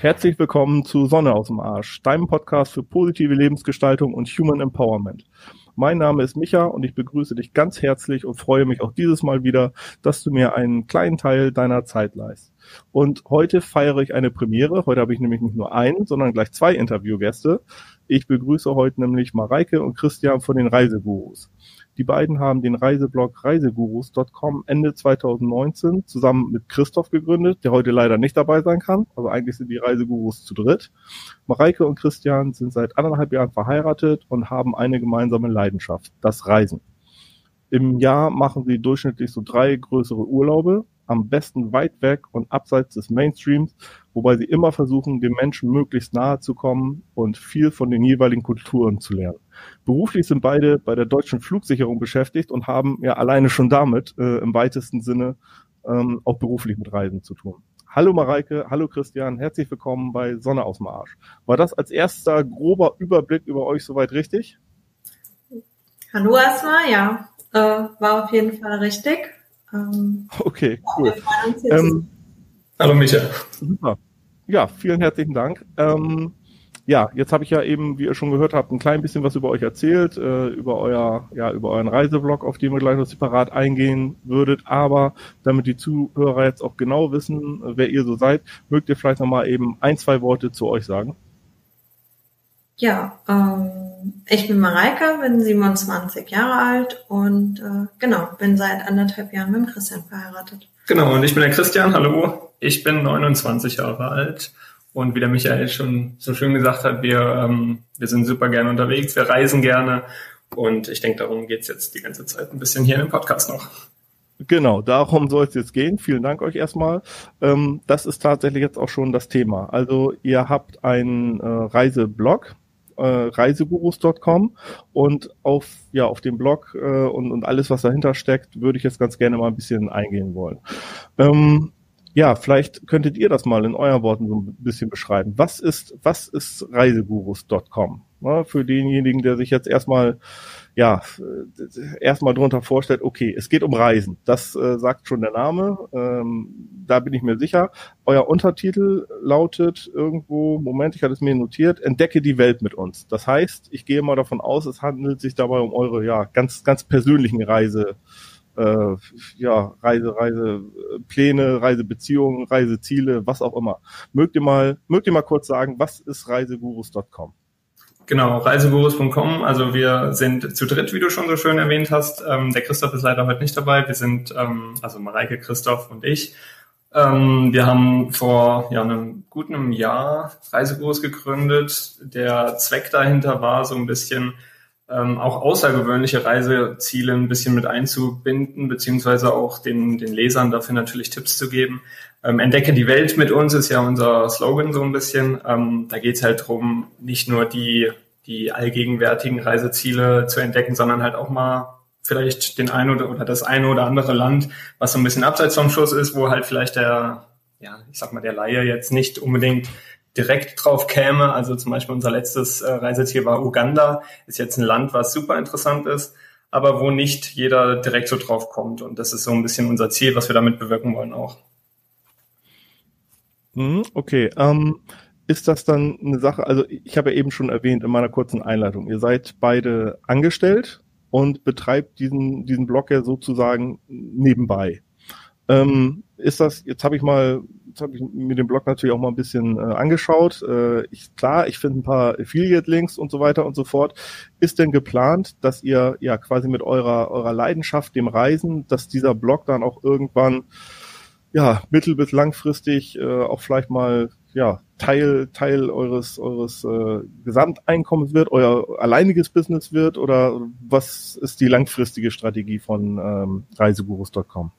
Herzlich willkommen zu Sonne aus dem Arsch, deinem Podcast für positive Lebensgestaltung und Human Empowerment. Mein Name ist Micha und ich begrüße dich ganz herzlich und freue mich auch dieses Mal wieder, dass du mir einen kleinen Teil deiner Zeit leist. Und heute feiere ich eine Premiere. Heute habe ich nämlich nicht nur einen, sondern gleich zwei Interviewgäste. Ich begrüße heute nämlich Mareike und Christian von den Reisegurus. Die beiden haben den Reiseblog reisegurus.com Ende 2019 zusammen mit Christoph gegründet, der heute leider nicht dabei sein kann. Also eigentlich sind die Reisegurus zu dritt. Mareike und Christian sind seit anderthalb Jahren verheiratet und haben eine gemeinsame Leidenschaft, das Reisen. Im Jahr machen sie durchschnittlich so drei größere Urlaube, am besten weit weg und abseits des Mainstreams, wobei sie immer versuchen, den Menschen möglichst nahe zu kommen und viel von den jeweiligen Kulturen zu lernen. Beruflich sind beide bei der deutschen Flugsicherung beschäftigt und haben ja alleine schon damit äh, im weitesten Sinne ähm, auch beruflich mit Reisen zu tun. Hallo Mareike, hallo Christian, herzlich willkommen bei Sonne aus dem Arsch. War das als erster grober Überblick über euch soweit richtig? Hallo erstmal, ja, äh, war auf jeden Fall richtig. Ähm, okay, cool. Ähm, Hallo Michael. Super. Ja, vielen herzlichen Dank. Ähm, ja, jetzt habe ich ja eben, wie ihr schon gehört habt, ein klein bisschen was über euch erzählt, äh, über euer, ja, über euren Reiseblog, auf den wir gleich noch separat eingehen würdet. Aber damit die Zuhörer jetzt auch genau wissen, wer ihr so seid, mögt ihr vielleicht nochmal eben ein, zwei Worte zu euch sagen. Ja, ähm, ich bin Mareike, bin 27 Jahre alt und äh, genau, bin seit anderthalb Jahren mit Christian verheiratet. Genau, und ich bin der Christian, hallo. Ich bin 29 Jahre alt und wie der Michael schon so schön gesagt hat, wir, ähm, wir sind super gerne unterwegs, wir reisen gerne und ich denke, darum geht's jetzt die ganze Zeit ein bisschen hier dem Podcast noch. Genau, darum soll es jetzt gehen. Vielen Dank euch erstmal. Ähm, das ist tatsächlich jetzt auch schon das Thema. Also ihr habt einen äh, Reiseblog, äh, reisegurus.com und auf ja auf dem Blog äh, und, und alles was dahinter steckt, würde ich jetzt ganz gerne mal ein bisschen eingehen wollen. Ähm, ja, vielleicht könntet ihr das mal in euren Worten so ein bisschen beschreiben. Was ist was ist reisegurus.com? Ja, für denjenigen, der sich jetzt erstmal ja, erstmal drunter vorstellt, okay, es geht um Reisen. Das äh, sagt schon der Name. Ähm, da bin ich mir sicher. Euer Untertitel lautet irgendwo, Moment, ich hatte es mir notiert, entdecke die Welt mit uns. Das heißt, ich gehe mal davon aus, es handelt sich dabei um eure, ja, ganz, ganz persönlichen Reise, äh, ja, Reise, Reisepläne, Reisebeziehungen, Reiseziele, was auch immer. Mögt ihr mal, mögt ihr mal kurz sagen, was ist reisegurus.com? Genau, reisegurus.com. Also wir sind zu dritt, wie du schon so schön erwähnt hast. Ähm, der Christoph ist leider heute nicht dabei. Wir sind, ähm, also Mareike, Christoph und ich. Ähm, wir haben vor ja, einem guten Jahr Reisegurus gegründet. Der Zweck dahinter war so ein bisschen ähm, auch außergewöhnliche Reiseziele ein bisschen mit einzubinden, beziehungsweise auch den, den Lesern dafür natürlich Tipps zu geben. Ähm, Entdecke die Welt mit uns ist ja unser Slogan so ein bisschen. Ähm, da geht es halt drum, nicht nur die, die allgegenwärtigen Reiseziele zu entdecken, sondern halt auch mal vielleicht den ein oder, oder das eine oder andere Land, was so ein bisschen abseits vom Schuss ist, wo halt vielleicht der, ja, ich sag mal, der Laie jetzt nicht unbedingt direkt drauf käme. Also zum Beispiel unser letztes äh, Reiseziel war Uganda. Ist jetzt ein Land, was super interessant ist, aber wo nicht jeder direkt so drauf kommt. Und das ist so ein bisschen unser Ziel, was wir damit bewirken wollen auch. Mhm, okay. Ähm, ist das dann eine Sache, also ich habe ja eben schon erwähnt in meiner kurzen Einleitung, ihr seid beide angestellt und betreibt diesen, diesen Blog ja sozusagen nebenbei. Ähm, ist das, jetzt habe ich mal jetzt habe ich mir den Blog natürlich auch mal ein bisschen äh, angeschaut. Äh, ich, klar, ich finde ein paar Affiliate-Links und so weiter und so fort. Ist denn geplant, dass ihr ja quasi mit eurer, eurer Leidenschaft, dem Reisen, dass dieser Blog dann auch irgendwann ja mittel- bis langfristig äh, auch vielleicht mal ja Teil Teil eures eures äh, Gesamteinkommens wird, euer alleiniges Business wird oder was ist die langfristige Strategie von ähm, reisegurus.com?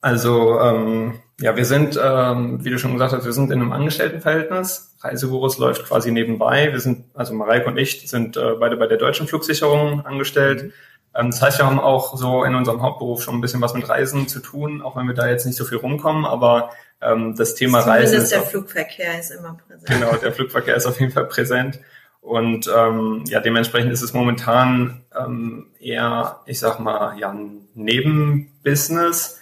Also ähm, ja, wir sind, ähm, wie du schon gesagt hast, wir sind in einem Angestelltenverhältnis. Reisegurus läuft quasi nebenbei. Wir sind, also Mareike und ich, sind äh, beide bei der deutschen Flugsicherung angestellt. Ähm, das heißt, wir haben auch so in unserem Hauptberuf schon ein bisschen was mit Reisen zu tun, auch wenn wir da jetzt nicht so viel rumkommen. Aber ähm, das Thema Zumindest Reisen. der Flugverkehr ist immer präsent. Genau, der Flugverkehr ist auf jeden Fall präsent. Und ähm, ja, dementsprechend ist es momentan ähm, eher, ich sag mal, ja, ein Nebenbusiness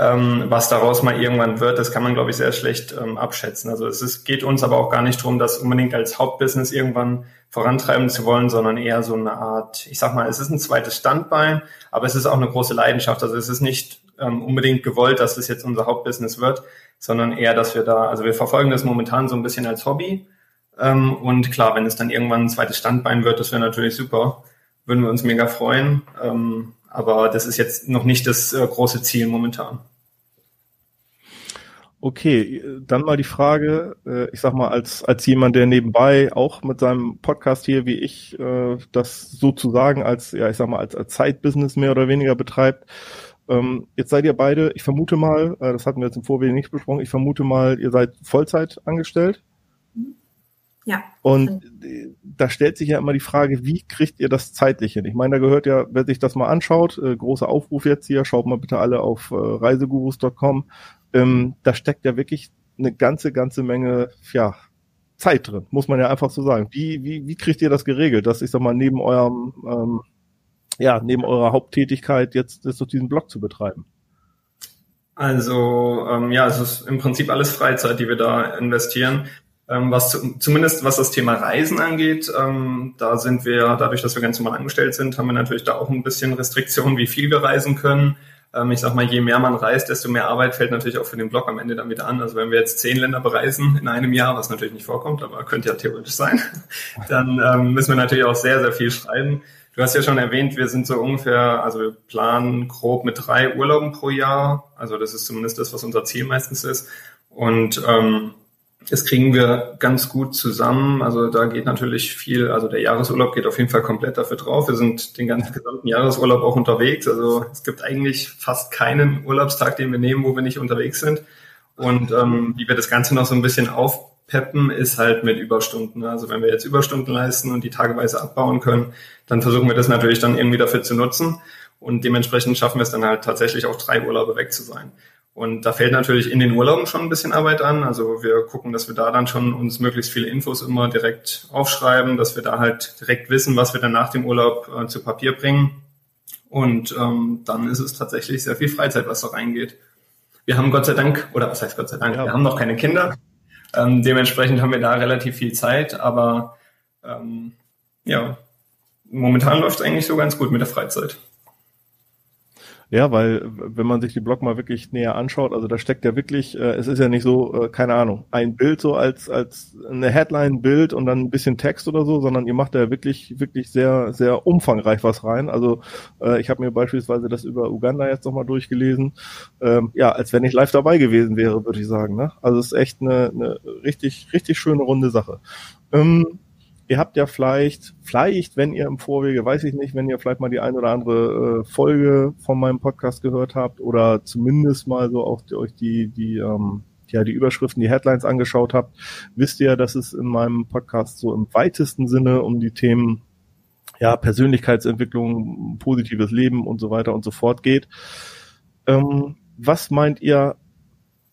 Ähm, was daraus mal irgendwann wird, das kann man, glaube ich, sehr schlecht ähm, abschätzen. Also es ist, geht uns aber auch gar nicht darum, das unbedingt als Hauptbusiness irgendwann vorantreiben zu wollen, sondern eher so eine Art, ich sag mal, es ist ein zweites Standbein, aber es ist auch eine große Leidenschaft. Also es ist nicht ähm, unbedingt gewollt, dass das jetzt unser Hauptbusiness wird, sondern eher, dass wir da, also wir verfolgen das momentan so ein bisschen als Hobby. Ähm, und klar, wenn es dann irgendwann ein zweites Standbein wird, das wäre natürlich super. Würden wir uns mega freuen. Aber das ist jetzt noch nicht das äh, große Ziel momentan. Okay, dann mal die Frage, äh, ich sag mal, als, als jemand, der nebenbei auch mit seinem Podcast hier, wie ich, äh, das sozusagen als, ja, ich sag mal, als, als Zeitbusiness mehr oder weniger betreibt. Ähm, jetzt seid ihr beide, ich vermute mal, äh, das hatten wir jetzt im Vorwege nicht besprochen, ich vermute mal, ihr seid Vollzeit angestellt. Ja. Und da stellt sich ja immer die Frage, wie kriegt ihr das zeitlich hin? Ich meine, da gehört ja, wer sich das mal anschaut, äh, großer Aufruf jetzt hier, schaut mal bitte alle auf äh, reisegurus.com. Ähm, da steckt ja wirklich eine ganze, ganze Menge, ja, Zeit drin, muss man ja einfach so sagen. Wie, wie, wie kriegt ihr das geregelt, dass ich sag mal, neben eurem, ähm, ja, neben eurer Haupttätigkeit jetzt, jetzt durch diesen Blog zu betreiben? Also ähm, ja, es ist im Prinzip alles Freizeit, die wir da investieren. Ähm, was zu, zumindest was das Thema Reisen angeht, ähm, da sind wir, dadurch, dass wir ganz normal angestellt sind, haben wir natürlich da auch ein bisschen Restriktionen, wie viel wir reisen können. Ähm, ich sag mal, je mehr man reist, desto mehr Arbeit fällt natürlich auch für den Blog am Ende wieder an. Also wenn wir jetzt zehn Länder bereisen in einem Jahr, was natürlich nicht vorkommt, aber könnte ja theoretisch sein, dann ähm, müssen wir natürlich auch sehr, sehr viel schreiben. Du hast ja schon erwähnt, wir sind so ungefähr, also wir planen grob mit drei Urlauben pro Jahr. Also das ist zumindest das, was unser Ziel meistens ist. Und ähm, das kriegen wir ganz gut zusammen. Also da geht natürlich viel, also der Jahresurlaub geht auf jeden Fall komplett dafür drauf. Wir sind den ganzen gesamten Jahresurlaub auch unterwegs. Also es gibt eigentlich fast keinen Urlaubstag, den wir nehmen, wo wir nicht unterwegs sind. Und ähm, wie wir das Ganze noch so ein bisschen aufpeppen, ist halt mit Überstunden. Also wenn wir jetzt Überstunden leisten und die tageweise abbauen können, dann versuchen wir das natürlich dann irgendwie dafür zu nutzen. Und dementsprechend schaffen wir es dann halt tatsächlich auch drei Urlaube weg zu sein. Und da fällt natürlich in den Urlauben schon ein bisschen Arbeit an. Also wir gucken, dass wir da dann schon uns möglichst viele Infos immer direkt aufschreiben, dass wir da halt direkt wissen, was wir dann nach dem Urlaub äh, zu Papier bringen. Und ähm, dann ist es tatsächlich sehr viel Freizeit, was da reingeht. Wir haben Gott sei Dank, oder was heißt Gott sei Dank, ja. wir haben noch keine Kinder. Ähm, dementsprechend haben wir da relativ viel Zeit, aber ähm, ja, momentan läuft es eigentlich so ganz gut mit der Freizeit. Ja, weil wenn man sich die Blog mal wirklich näher anschaut, also da steckt ja wirklich, äh, es ist ja nicht so, äh, keine Ahnung, ein Bild so als als eine Headline-Bild und dann ein bisschen Text oder so, sondern ihr macht da wirklich wirklich sehr sehr umfangreich was rein. Also äh, ich habe mir beispielsweise das über Uganda jetzt nochmal durchgelesen, ähm, ja, als wenn ich live dabei gewesen wäre, würde ich sagen. Ne? Also es ist echt eine, eine richtig richtig schöne runde Sache. Ähm, Ihr habt ja vielleicht, vielleicht, wenn ihr im Vorwege, weiß ich nicht, wenn ihr vielleicht mal die ein oder andere äh, Folge von meinem Podcast gehört habt oder zumindest mal so auch die, euch die, die, ähm, ja, die Überschriften, die Headlines angeschaut habt, wisst ihr, dass es in meinem Podcast so im weitesten Sinne um die Themen ja, Persönlichkeitsentwicklung, positives Leben und so weiter und so fort geht. Ähm, was meint ihr,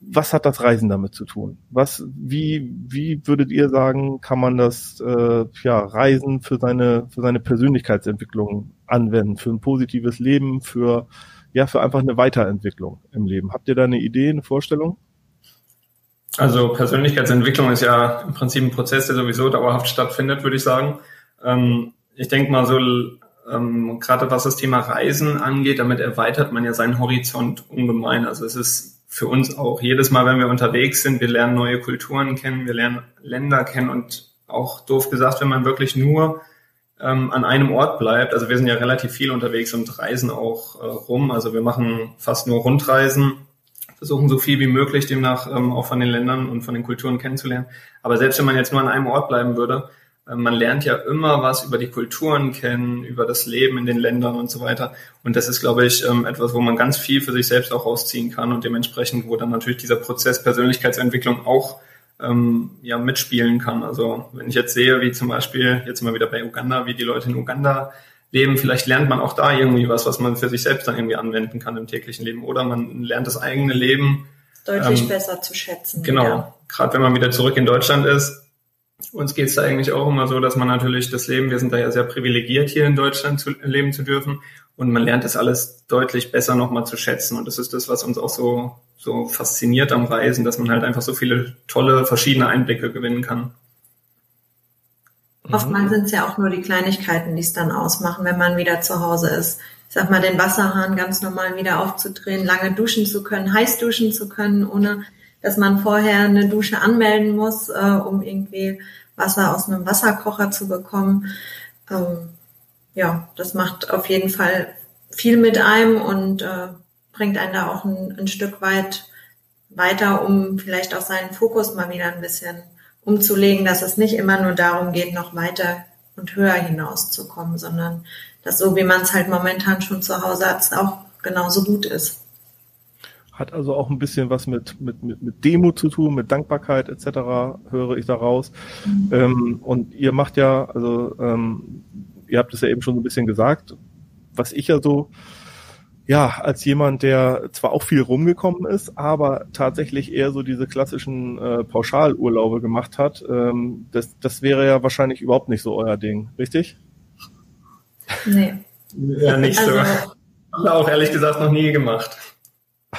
was hat das Reisen damit zu tun? Was, wie, wie würdet ihr sagen, kann man das äh, ja, Reisen für seine, für seine Persönlichkeitsentwicklung anwenden, für ein positives Leben, für ja, für einfach eine Weiterentwicklung im Leben? Habt ihr da eine Idee, eine Vorstellung? Also Persönlichkeitsentwicklung ist ja im Prinzip ein Prozess, der sowieso dauerhaft stattfindet, würde ich sagen. Ähm, ich denke mal so, ähm, gerade was das Thema Reisen angeht, damit erweitert man ja seinen Horizont ungemein. Also es ist für uns auch jedes Mal, wenn wir unterwegs sind, wir lernen neue Kulturen kennen, wir lernen Länder kennen und auch doof gesagt, wenn man wirklich nur ähm, an einem Ort bleibt, also wir sind ja relativ viel unterwegs und reisen auch äh, rum, also wir machen fast nur Rundreisen, versuchen so viel wie möglich demnach ähm, auch von den Ländern und von den Kulturen kennenzulernen. Aber selbst wenn man jetzt nur an einem Ort bleiben würde, man lernt ja immer was über die Kulturen kennen, über das Leben in den Ländern und so weiter. Und das ist, glaube ich, ähm, etwas, wo man ganz viel für sich selbst auch rausziehen kann und dementsprechend, wo dann natürlich dieser Prozess Persönlichkeitsentwicklung auch ähm, ja, mitspielen kann. Also wenn ich jetzt sehe, wie zum Beispiel, jetzt mal wieder bei Uganda, wie die Leute in Uganda leben, vielleicht lernt man auch da irgendwie was, was man für sich selbst dann irgendwie anwenden kann im täglichen Leben. Oder man lernt das eigene Leben deutlich ähm, besser zu schätzen. Genau. Gerade wenn man wieder zurück in Deutschland ist, uns geht es da eigentlich auch immer so, dass man natürlich das Leben, wir sind da ja sehr privilegiert, hier in Deutschland zu, leben zu dürfen. Und man lernt das alles deutlich besser nochmal zu schätzen. Und das ist das, was uns auch so, so fasziniert am Reisen, dass man halt einfach so viele tolle, verschiedene Einblicke gewinnen kann. Oftmals sind es ja auch nur die Kleinigkeiten, die es dann ausmachen, wenn man wieder zu Hause ist. Ich sag mal, den Wasserhahn ganz normal wieder aufzudrehen, lange duschen zu können, heiß duschen zu können, ohne dass man vorher eine Dusche anmelden muss, äh, um irgendwie Wasser aus einem Wasserkocher zu bekommen. Ähm, ja, das macht auf jeden Fall viel mit einem und äh, bringt einen da auch ein, ein Stück weit weiter, um vielleicht auch seinen Fokus mal wieder ein bisschen umzulegen, dass es nicht immer nur darum geht, noch weiter und höher hinauszukommen, sondern dass so wie man es halt momentan schon zu Hause hat, auch genauso gut ist. Hat also auch ein bisschen was mit, mit, mit, mit Demo zu tun, mit Dankbarkeit etc., höre ich daraus. Mhm. Ähm, und ihr macht ja, also ähm, ihr habt es ja eben schon so ein bisschen gesagt, was ich ja so, ja, als jemand, der zwar auch viel rumgekommen ist, aber tatsächlich eher so diese klassischen äh, Pauschalurlaube gemacht hat, ähm, das, das wäre ja wahrscheinlich überhaupt nicht so euer Ding, richtig? Nee. Ja, nicht also, so. Haben auch ehrlich gesagt noch nie gemacht.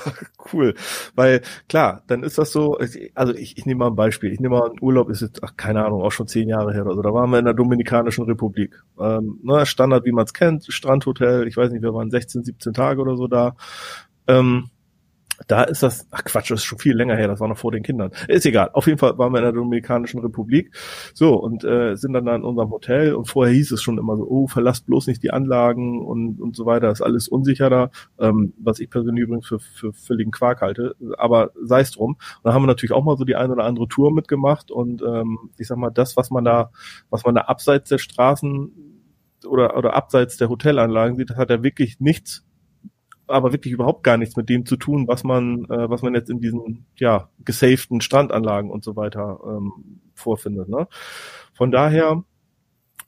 cool. Weil klar, dann ist das so, also ich, ich nehme mal ein Beispiel. Ich nehme mal einen Urlaub, ist jetzt, ach, keine Ahnung, auch schon zehn Jahre her oder so. Da waren wir in der Dominikanischen Republik. Ähm, ne, Standard, wie man es kennt, Strandhotel, ich weiß nicht, wir waren 16, 17 Tage oder so da. Ähm, da ist das, ach Quatsch, das ist schon viel länger her, das war noch vor den Kindern. Ist egal. Auf jeden Fall waren wir in der Dominikanischen Republik. So, und äh, sind dann da in unserem Hotel und vorher hieß es schon immer so, oh, verlasst bloß nicht die Anlagen und, und so weiter, ist alles unsicher da, ähm, was ich persönlich übrigens für, für völligen Quark halte. Aber sei es drum. Und da haben wir natürlich auch mal so die eine oder andere Tour mitgemacht und ähm, ich sag mal, das, was man da, was man da abseits der Straßen oder, oder abseits der Hotelanlagen sieht, das hat ja wirklich nichts aber wirklich überhaupt gar nichts mit dem zu tun, was man, äh, was man jetzt in diesen ja gesaften Strandanlagen und so weiter ähm, vorfindet. Ne? Von daher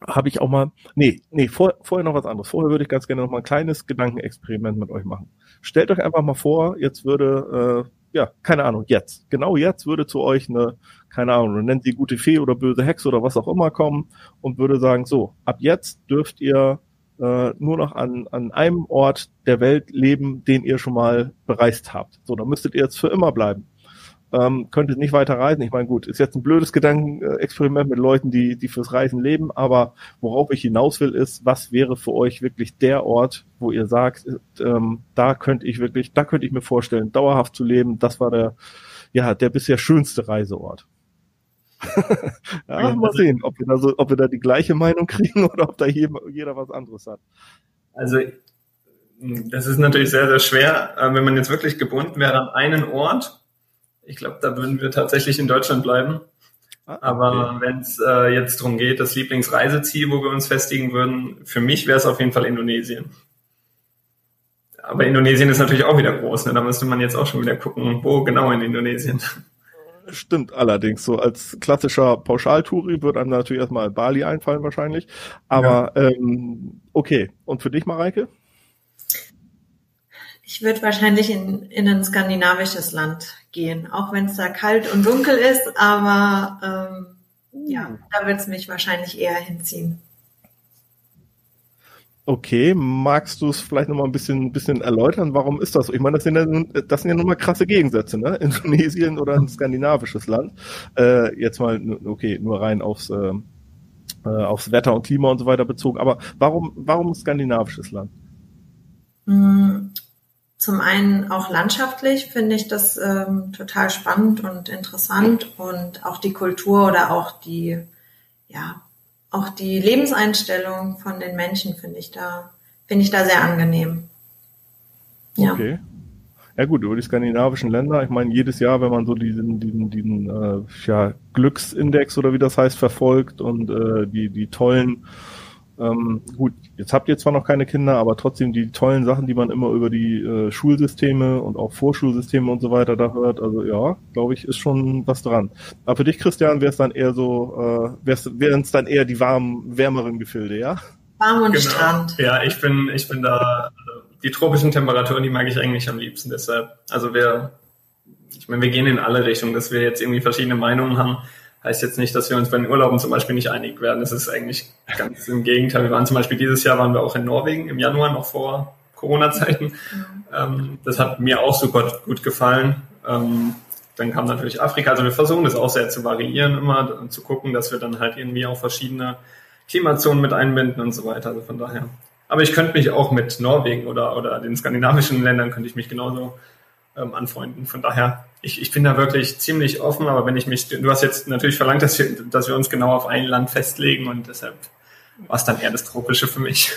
habe ich auch mal, nee, nee, vor, vorher noch was anderes. Vorher würde ich ganz gerne noch mal ein kleines Gedankenexperiment mit euch machen. Stellt euch einfach mal vor, jetzt würde, äh, ja, keine Ahnung, jetzt, genau jetzt würde zu euch eine, keine Ahnung, nennt sie gute Fee oder böse Hexe oder was auch immer kommen und würde sagen, so, ab jetzt dürft ihr äh, nur noch an, an einem Ort der Welt leben, den ihr schon mal bereist habt. So, da müsstet ihr jetzt für immer bleiben. Ähm, könntet nicht weiter reisen. Ich meine, gut, ist jetzt ein blödes Gedankenexperiment mit Leuten, die, die fürs Reisen leben, aber worauf ich hinaus will, ist, was wäre für euch wirklich der Ort, wo ihr sagt, ähm, da könnte ich wirklich, da könnte ich mir vorstellen, dauerhaft zu leben, das war der, ja, der bisher schönste Reiseort. ja, mal sehen, ob wir, da so, ob wir da die gleiche Meinung kriegen oder ob da jeder was anderes hat. Also das ist natürlich sehr, sehr schwer, äh, wenn man jetzt wirklich gebunden wäre an einen Ort. Ich glaube, da würden wir tatsächlich in Deutschland bleiben. Ah, okay. Aber wenn es äh, jetzt darum geht, das Lieblingsreiseziel, wo wir uns festigen würden, für mich wäre es auf jeden Fall Indonesien. Aber Indonesien ist natürlich auch wieder groß. Ne? Da müsste man jetzt auch schon wieder gucken, wo genau in Indonesien. Stimmt allerdings. So als klassischer Pauschaltouri wird einem natürlich erstmal Bali einfallen wahrscheinlich. Aber ja. ähm, okay. Und für dich, Mareike? Ich würde wahrscheinlich in, in ein skandinavisches Land gehen, auch wenn es da kalt und dunkel ist, aber ähm, ja, da wird es mich wahrscheinlich eher hinziehen. Okay, magst du es vielleicht nochmal ein bisschen, bisschen erläutern? Warum ist das so? Ich meine, das sind ja, das sind ja nochmal krasse Gegensätze, ne? Indonesien oder ein skandinavisches Land. Äh, jetzt mal, okay, nur rein aufs, äh, äh, aufs Wetter und Klima und so weiter bezogen. Aber warum, warum ein skandinavisches Land? Mm, zum einen auch landschaftlich finde ich das ähm, total spannend und interessant und auch die Kultur oder auch die, ja, auch die Lebenseinstellung von den Menschen finde ich da, finde ich da sehr angenehm. Ja. Okay. Ja gut, über die skandinavischen Länder, ich meine, jedes Jahr, wenn man so diesen, diesen, diesen äh, ja, Glücksindex oder wie das heißt, verfolgt und äh, die, die tollen ähm, gut, jetzt habt ihr zwar noch keine Kinder, aber trotzdem die tollen Sachen, die man immer über die äh, Schulsysteme und auch Vorschulsysteme und so weiter da hört. Also ja, glaube ich, ist schon was dran. Aber für dich, Christian, wäre es dann eher so, äh, wären es dann eher die warmen, wärmeren Gefilde, ja? Warm und genau. Strand. Ja, ich bin, ich bin da, also die tropischen Temperaturen, die mag ich eigentlich am liebsten. Deshalb, also wir, ich meine, wir gehen in alle Richtungen, dass wir jetzt irgendwie verschiedene Meinungen haben. Heißt jetzt nicht, dass wir uns bei den Urlauben zum Beispiel nicht einig werden. Das ist eigentlich ganz im Gegenteil. Wir waren zum Beispiel dieses Jahr waren wir auch in Norwegen im Januar noch vor Corona-Zeiten. Ähm, das hat mir auch super gut gefallen. Ähm, dann kam natürlich Afrika. Also wir versuchen das auch sehr zu variieren immer und zu gucken, dass wir dann halt irgendwie auch verschiedene Klimazonen mit einbinden und so weiter. Also von daher. Aber ich könnte mich auch mit Norwegen oder, oder den skandinavischen Ländern könnte ich mich genauso ähm, anfreunden. Von daher, ich, ich bin da wirklich ziemlich offen, aber wenn ich mich, du hast jetzt natürlich verlangt, dass wir, dass wir uns genau auf ein Land festlegen und deshalb war es dann eher das Tropische für mich.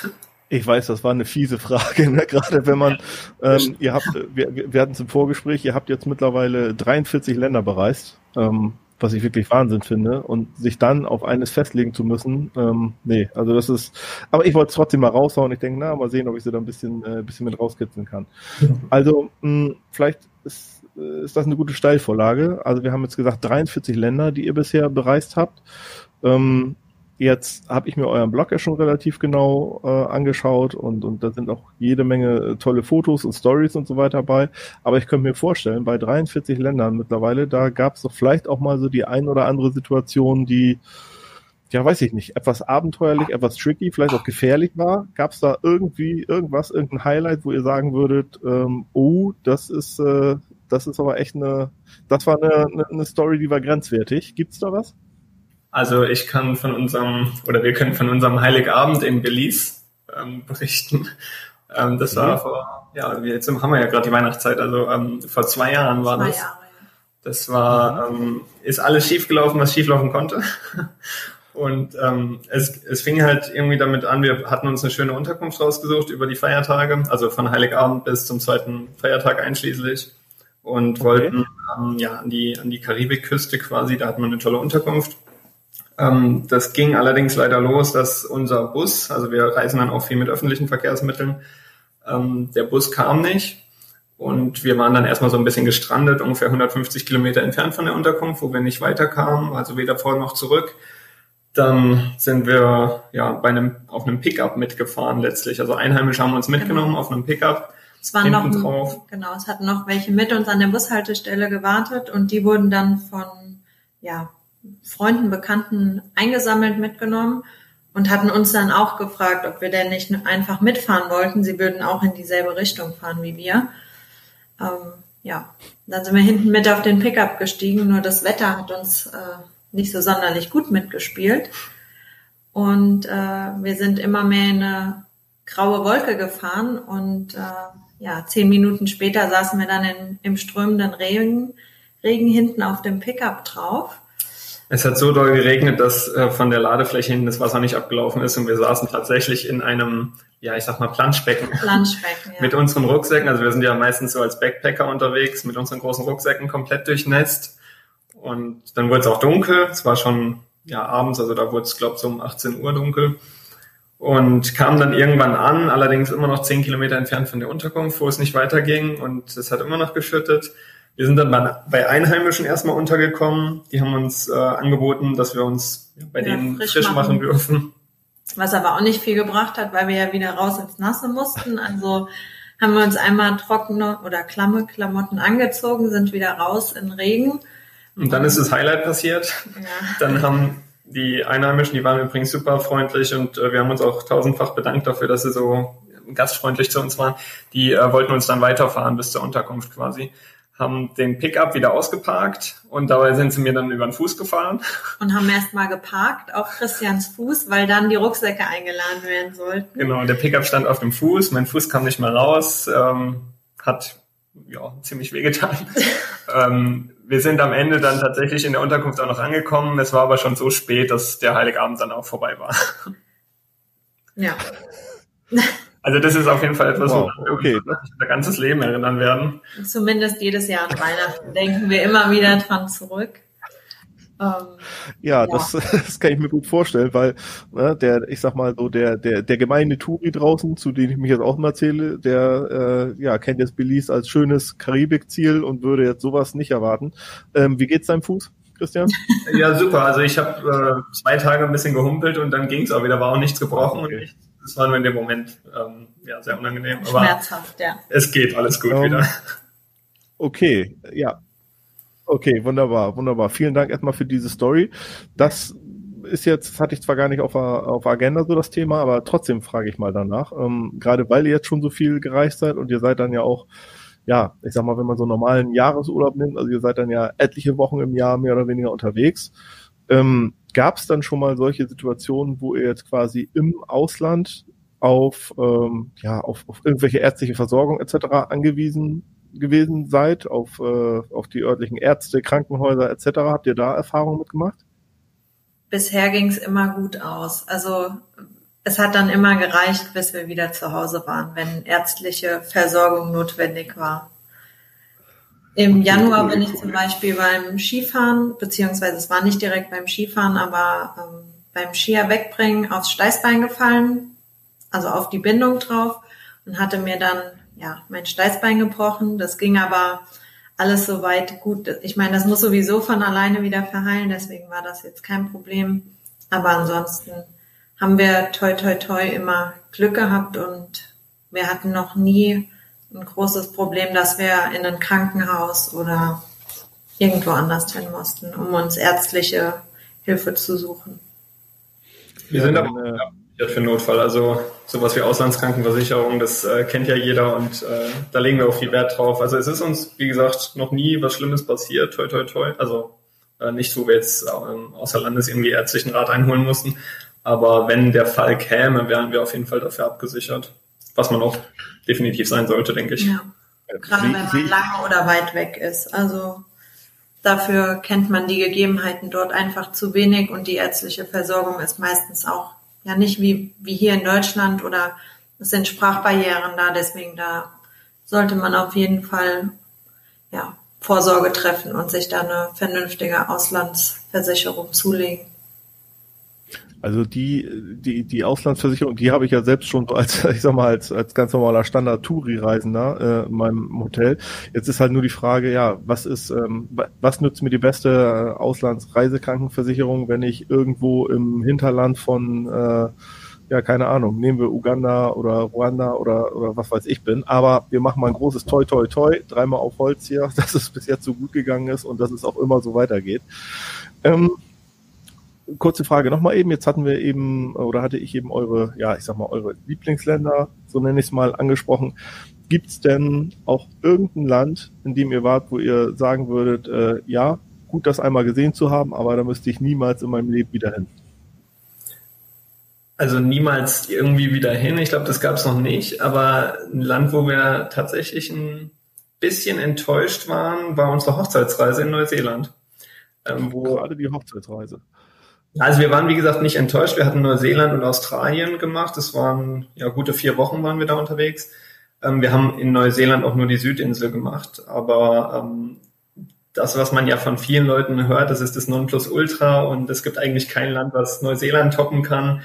Ich weiß, das war eine fiese Frage, ne? gerade wenn man, ähm, ihr habt, wir, wir hatten zum Vorgespräch, ihr habt jetzt mittlerweile 43 Länder bereist, ähm, was ich wirklich Wahnsinn finde, und sich dann auf eines festlegen zu müssen, ähm, nee, also das ist, aber ich wollte es trotzdem mal raushauen, ich denke, na, mal sehen, ob ich sie da ein bisschen, äh, bisschen mit rauskitzeln kann. Also, mh, vielleicht ist, ist das eine gute Steilvorlage, also wir haben jetzt gesagt 43 Länder, die ihr bisher bereist habt, ähm, Jetzt habe ich mir euren Blog ja schon relativ genau äh, angeschaut und, und da sind auch jede Menge äh, tolle Fotos und Stories und so weiter dabei. Aber ich könnte mir vorstellen, bei 43 Ländern mittlerweile, da gab es doch vielleicht auch mal so die ein oder andere Situation, die, ja, weiß ich nicht, etwas abenteuerlich, etwas tricky, vielleicht auch gefährlich war. Gab es da irgendwie irgendwas, irgendein Highlight, wo ihr sagen würdet, ähm, oh, das ist, äh, das ist aber echt eine, das war eine, eine, eine Story, die war grenzwertig. Gibt's da was? Also ich kann von unserem, oder wir können von unserem Heiligabend in Belize ähm, berichten. Ähm, das war vor, ja, jetzt haben wir ja gerade die Weihnachtszeit, also ähm, vor zwei Jahren war zwei das. Jahre, ja. Das war, ähm, ist alles schiefgelaufen, was schieflaufen konnte. Und ähm, es, es fing halt irgendwie damit an, wir hatten uns eine schöne Unterkunft rausgesucht über die Feiertage, also von Heiligabend bis zum zweiten Feiertag einschließlich und okay. wollten ähm, ja an die an die Karibikküste quasi, da hatten wir eine tolle Unterkunft ähm, das ging allerdings leider los, dass unser Bus, also wir reisen dann auch viel mit öffentlichen Verkehrsmitteln, ähm, der Bus kam nicht. Und wir waren dann erstmal so ein bisschen gestrandet, ungefähr 150 Kilometer entfernt von der Unterkunft, wo wir nicht weiterkamen, also weder vor noch zurück. Dann sind wir ja bei einem auf einem Pickup mitgefahren letztlich. Also Einheimische haben uns mitgenommen genau. auf einem Pickup. Es waren noch drauf. genau, es hatten noch welche mit uns an der Bushaltestelle gewartet und die wurden dann von ja Freunden, Bekannten eingesammelt mitgenommen und hatten uns dann auch gefragt, ob wir denn nicht einfach mitfahren wollten. Sie würden auch in dieselbe Richtung fahren wie wir. Ähm, ja, dann sind wir hinten mit auf den Pickup gestiegen, nur das Wetter hat uns äh, nicht so sonderlich gut mitgespielt. Und äh, wir sind immer mehr in eine graue Wolke gefahren und äh, ja, zehn Minuten später saßen wir dann in, im strömenden Regen, Regen hinten auf dem Pickup drauf es hat so doll geregnet, dass äh, von der Ladefläche hinten das Wasser nicht abgelaufen ist und wir saßen tatsächlich in einem, ja, ich sag mal Planschbecken. Planschbecken, ja. mit unseren Rucksäcken. Also wir sind ja meistens so als Backpacker unterwegs, mit unseren großen Rucksäcken komplett durchnässt. Und dann wurde es auch dunkel. Es war schon, ja, abends, also da wurde es, glaube ich, so um 18 Uhr dunkel. Und kam dann irgendwann an, allerdings immer noch 10 Kilometer entfernt von der Unterkunft, wo es nicht weiterging und es hat immer noch geschüttet. Wir sind dann bei Einheimischen erstmal untergekommen. Die haben uns äh, angeboten, dass wir uns bei ja, denen frisch, frisch machen. machen dürfen. Was aber auch nicht viel gebracht hat, weil wir ja wieder raus ins Nasse mussten. Also haben wir uns einmal trockene oder klamme Klamotten angezogen, sind wieder raus in Regen. Und dann ist das Highlight passiert. Ja. Dann haben die Einheimischen, die waren übrigens super freundlich und äh, wir haben uns auch tausendfach bedankt dafür, dass sie so gastfreundlich zu uns waren. Die äh, wollten uns dann weiterfahren bis zur Unterkunft quasi haben den Pickup wieder ausgeparkt und dabei sind sie mir dann über den Fuß gefahren. Und haben erstmal geparkt auf Christians Fuß, weil dann die Rucksäcke eingeladen werden sollten. Genau, der Pickup stand auf dem Fuß, mein Fuß kam nicht mal raus, ähm, hat ja ziemlich wehgetan. ähm, wir sind am Ende dann tatsächlich in der Unterkunft auch noch angekommen. Es war aber schon so spät, dass der Heiligabend dann auch vorbei war. Ja. Also das ist auf jeden Fall etwas, wow, wo okay. wir unser ganzes Leben erinnern werden. Zumindest jedes Jahr an Weihnachten denken wir immer wieder dran zurück. Ähm, ja, ja, Das, das kann ich mir gut vorstellen, weil ne, der, ich sag mal so, der, der, der gemeine Touri draußen, zu dem ich mich jetzt auch mal zähle, der äh, ja, kennt jetzt Belize als schönes Karibikziel und würde jetzt sowas nicht erwarten. Ähm, wie geht's deinem Fuß? Christian? Ja, super. Also ich habe äh, zwei Tage ein bisschen gehumpelt und dann ging es auch wieder, war auch nichts gebrochen okay. und ich das war nur in dem Moment ähm, ja, sehr unangenehm. Aber Schmerzhaft, ja. Es geht alles gut um, ähm, wieder. Okay, ja. Okay, wunderbar, wunderbar. Vielen Dank erstmal für diese Story. Das ist jetzt, das hatte ich zwar gar nicht auf auf Agenda so das Thema, aber trotzdem frage ich mal danach. Ähm, gerade weil ihr jetzt schon so viel gereist seid und ihr seid dann ja auch, ja, ich sag mal, wenn man so einen normalen Jahresurlaub nimmt, also ihr seid dann ja etliche Wochen im Jahr mehr oder weniger unterwegs. Ähm, Gab es dann schon mal solche Situationen, wo ihr jetzt quasi im Ausland auf, ähm, ja, auf, auf irgendwelche ärztliche Versorgung etc. angewiesen gewesen seid, auf, äh, auf die örtlichen Ärzte, Krankenhäuser etc. Habt ihr da Erfahrungen mitgemacht? Bisher ging es immer gut aus. Also es hat dann immer gereicht, bis wir wieder zu Hause waren, wenn ärztliche Versorgung notwendig war. Im Januar bin ich zum Beispiel beim Skifahren, beziehungsweise es war nicht direkt beim Skifahren, aber ähm, beim Skier wegbringen aufs Steißbein gefallen, also auf die Bindung drauf und hatte mir dann ja mein Steißbein gebrochen. Das ging aber alles soweit gut. Ich meine, das muss sowieso von alleine wieder verheilen, deswegen war das jetzt kein Problem. Aber ansonsten haben wir toi toi toi immer Glück gehabt und wir hatten noch nie ein großes Problem, dass wir in ein Krankenhaus oder irgendwo anders hin mussten, um uns ärztliche Hilfe zu suchen. Wir sind aber ja, für Notfall. Also sowas wie Auslandskrankenversicherung, das äh, kennt ja jeder und äh, da legen wir auch viel Wert drauf. Also es ist uns, wie gesagt, noch nie was Schlimmes passiert, toi toi toi. Also äh, nicht, wo wir jetzt äh, außer Landes irgendwie ärztlichen Rat einholen mussten. Aber wenn der Fall käme, wären wir auf jeden Fall dafür abgesichert was man auch definitiv sein sollte, denke ich. Ja. Gerade wenn man lange oder weit weg ist. Also dafür kennt man die Gegebenheiten dort einfach zu wenig und die ärztliche Versorgung ist meistens auch ja nicht wie, wie hier in Deutschland oder es sind Sprachbarrieren da, deswegen da sollte man auf jeden Fall ja, Vorsorge treffen und sich da eine vernünftige Auslandsversicherung zulegen. Also die, die, die Auslandsversicherung, die habe ich ja selbst schon als, ich sag mal, als, als ganz normaler Standard-Touri-Reisender äh, in meinem Hotel. Jetzt ist halt nur die Frage, ja, was ist, ähm, was nützt mir die beste äh, Auslandsreisekrankenversicherung, wenn ich irgendwo im Hinterland von äh, ja, keine Ahnung, nehmen wir Uganda oder Ruanda oder, oder was weiß ich bin. Aber wir machen mal ein großes Toi, Toi, Toi, dreimal auf Holz hier, dass es bis jetzt so gut gegangen ist und dass es auch immer so weitergeht. Ähm, kurze Frage nochmal eben. Jetzt hatten wir eben, oder hatte ich eben eure, ja, ich sag mal, eure Lieblingsländer, so nenne ich es mal, angesprochen. Gibt es denn auch irgendein Land, in dem ihr wart, wo ihr sagen würdet, äh, ja, gut, das einmal gesehen zu haben, aber da müsste ich niemals in meinem Leben wieder hin? Also niemals irgendwie wieder hin. Ich glaube, das gab es noch nicht. Aber ein Land, wo wir tatsächlich ein bisschen enttäuscht waren, war unsere Hochzeitsreise in Neuseeland. Ähm, wo Gerade die Hochzeitsreise. Also wir waren, wie gesagt, nicht enttäuscht. Wir hatten Neuseeland und Australien gemacht. Es waren ja gute vier Wochen waren wir da unterwegs. Ähm, wir haben in Neuseeland auch nur die Südinsel gemacht. Aber ähm, das, was man ja von vielen Leuten hört, das ist das Nonplusultra und es gibt eigentlich kein Land, was Neuseeland toppen kann.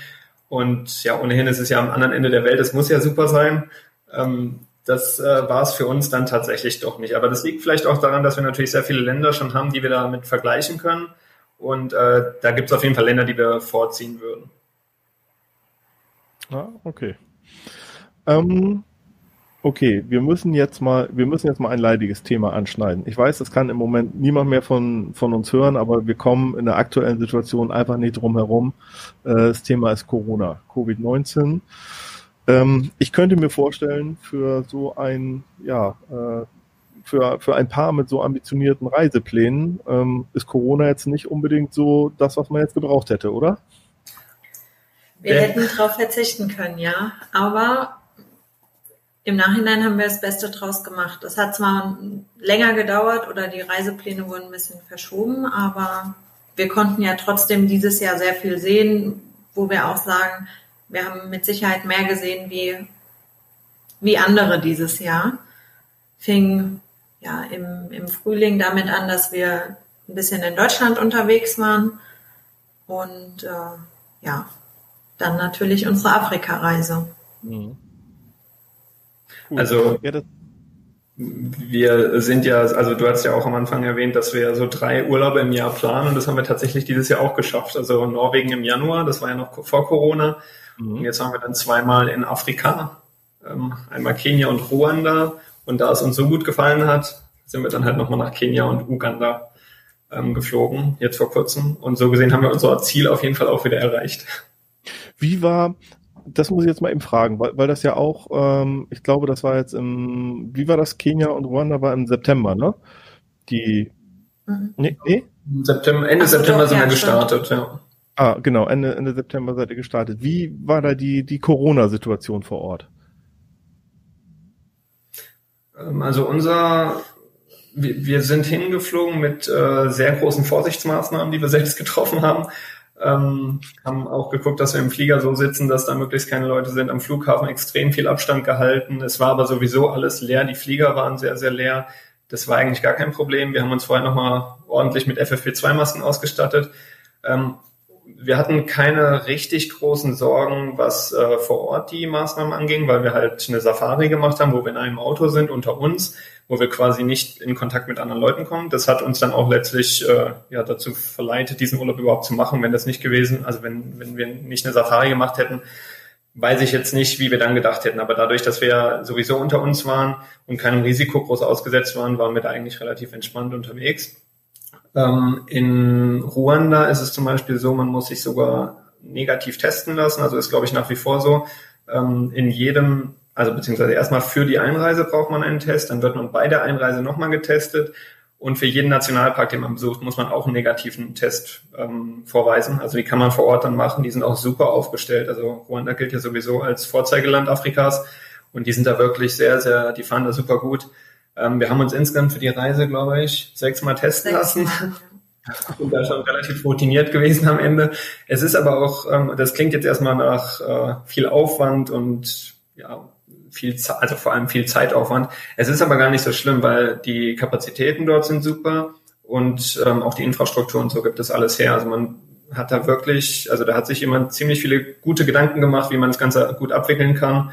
Und ja, ohnehin ist es ja am anderen Ende der Welt. Es muss ja super sein. Ähm, das äh, war es für uns dann tatsächlich doch nicht. Aber das liegt vielleicht auch daran, dass wir natürlich sehr viele Länder schon haben, die wir damit vergleichen können. Und äh, da gibt es auf jeden Fall Länder, die wir vorziehen würden. Ah, okay. Ähm, okay, wir müssen jetzt mal, wir müssen jetzt mal ein leidiges Thema anschneiden. Ich weiß, das kann im Moment niemand mehr von, von uns hören, aber wir kommen in der aktuellen Situation einfach nicht drum herum. Äh, das Thema ist Corona, Covid-19. Ähm, ich könnte mir vorstellen, für so ein, ja, äh, für, für ein Paar mit so ambitionierten Reiseplänen ähm, ist Corona jetzt nicht unbedingt so das, was man jetzt gebraucht hätte, oder? Wir hätten darauf verzichten können, ja. Aber im Nachhinein haben wir das Beste draus gemacht. Es hat zwar länger gedauert oder die Reisepläne wurden ein bisschen verschoben, aber wir konnten ja trotzdem dieses Jahr sehr viel sehen, wo wir auch sagen, wir haben mit Sicherheit mehr gesehen wie, wie andere dieses Jahr. Fing ja, im, im Frühling damit an, dass wir ein bisschen in Deutschland unterwegs waren und äh, ja, dann natürlich unsere Afrika-Reise. Mhm. Also wir sind ja, also du hast ja auch am Anfang erwähnt, dass wir so drei Urlaube im Jahr planen und das haben wir tatsächlich dieses Jahr auch geschafft. Also Norwegen im Januar, das war ja noch vor Corona. Mhm. Und jetzt haben wir dann zweimal in Afrika, ähm, einmal Kenia und Ruanda und da es uns so gut gefallen hat, sind wir dann halt nochmal nach Kenia und Uganda ähm, geflogen, jetzt vor kurzem. Und so gesehen haben wir unser Ziel auf jeden Fall auch wieder erreicht. Wie war, das muss ich jetzt mal eben fragen, weil, weil das ja auch, ähm, ich glaube, das war jetzt im, wie war das, Kenia und Ruanda war im September, ne? Die, mhm. nee, nee? September, Ende so, September doch, sind ja, wir gestartet, ja. Ah, genau, Ende, Ende September seid ihr gestartet. Wie war da die, die Corona-Situation vor Ort? Ähm, also unser, wir, sind hingeflogen mit äh, sehr großen Vorsichtsmaßnahmen, die wir selbst getroffen haben. Ähm, haben auch geguckt, dass wir im Flieger so sitzen, dass da möglichst keine Leute sind. Am Flughafen extrem viel Abstand gehalten. Es war aber sowieso alles leer. Die Flieger waren sehr, sehr leer. Das war eigentlich gar kein Problem. Wir haben uns vorher nochmal ordentlich mit FFP2-Masken ausgestattet. Ähm, wir hatten keine richtig großen Sorgen, was äh, vor Ort die Maßnahmen anging, weil wir halt eine Safari gemacht haben, wo wir in einem Auto sind unter uns, wo wir quasi nicht in Kontakt mit anderen Leuten kommen. Das hat uns dann auch letztlich äh, ja dazu verleitet, diesen Urlaub überhaupt zu machen. Wenn das nicht gewesen, also wenn, wenn wir nicht eine Safari gemacht hätten, weiß ich jetzt nicht, wie wir dann gedacht hätten. Aber dadurch, dass wir sowieso unter uns waren und keinem Risiko groß ausgesetzt waren, waren wir da eigentlich relativ entspannt unterwegs. Ähm, in Ruanda ist es zum Beispiel so, man muss sich sogar negativ testen lassen. Also ist, glaube ich, nach wie vor so. Ähm, in jedem, also beziehungsweise erstmal für die Einreise braucht man einen Test, dann wird man bei der Einreise nochmal getestet. Und für jeden Nationalpark, den man besucht, muss man auch einen negativen Test ähm, vorweisen. Also die kann man vor Ort dann machen. Die sind auch super aufgestellt. Also Ruanda gilt ja sowieso als Vorzeigeland Afrikas. Und die sind da wirklich sehr, sehr, die fahren da super gut. Ähm, wir haben uns insgesamt für die Reise, glaube ich, sechsmal testen Sechs lassen. Und da schon relativ routiniert gewesen am Ende. Es ist aber auch, ähm, das klingt jetzt erstmal nach äh, viel Aufwand und ja, viel, also vor allem viel Zeitaufwand. Es ist aber gar nicht so schlimm, weil die Kapazitäten dort sind super und ähm, auch die Infrastruktur und so gibt es alles her. Also man hat da wirklich, also da hat sich jemand ziemlich viele gute Gedanken gemacht, wie man das Ganze gut abwickeln kann.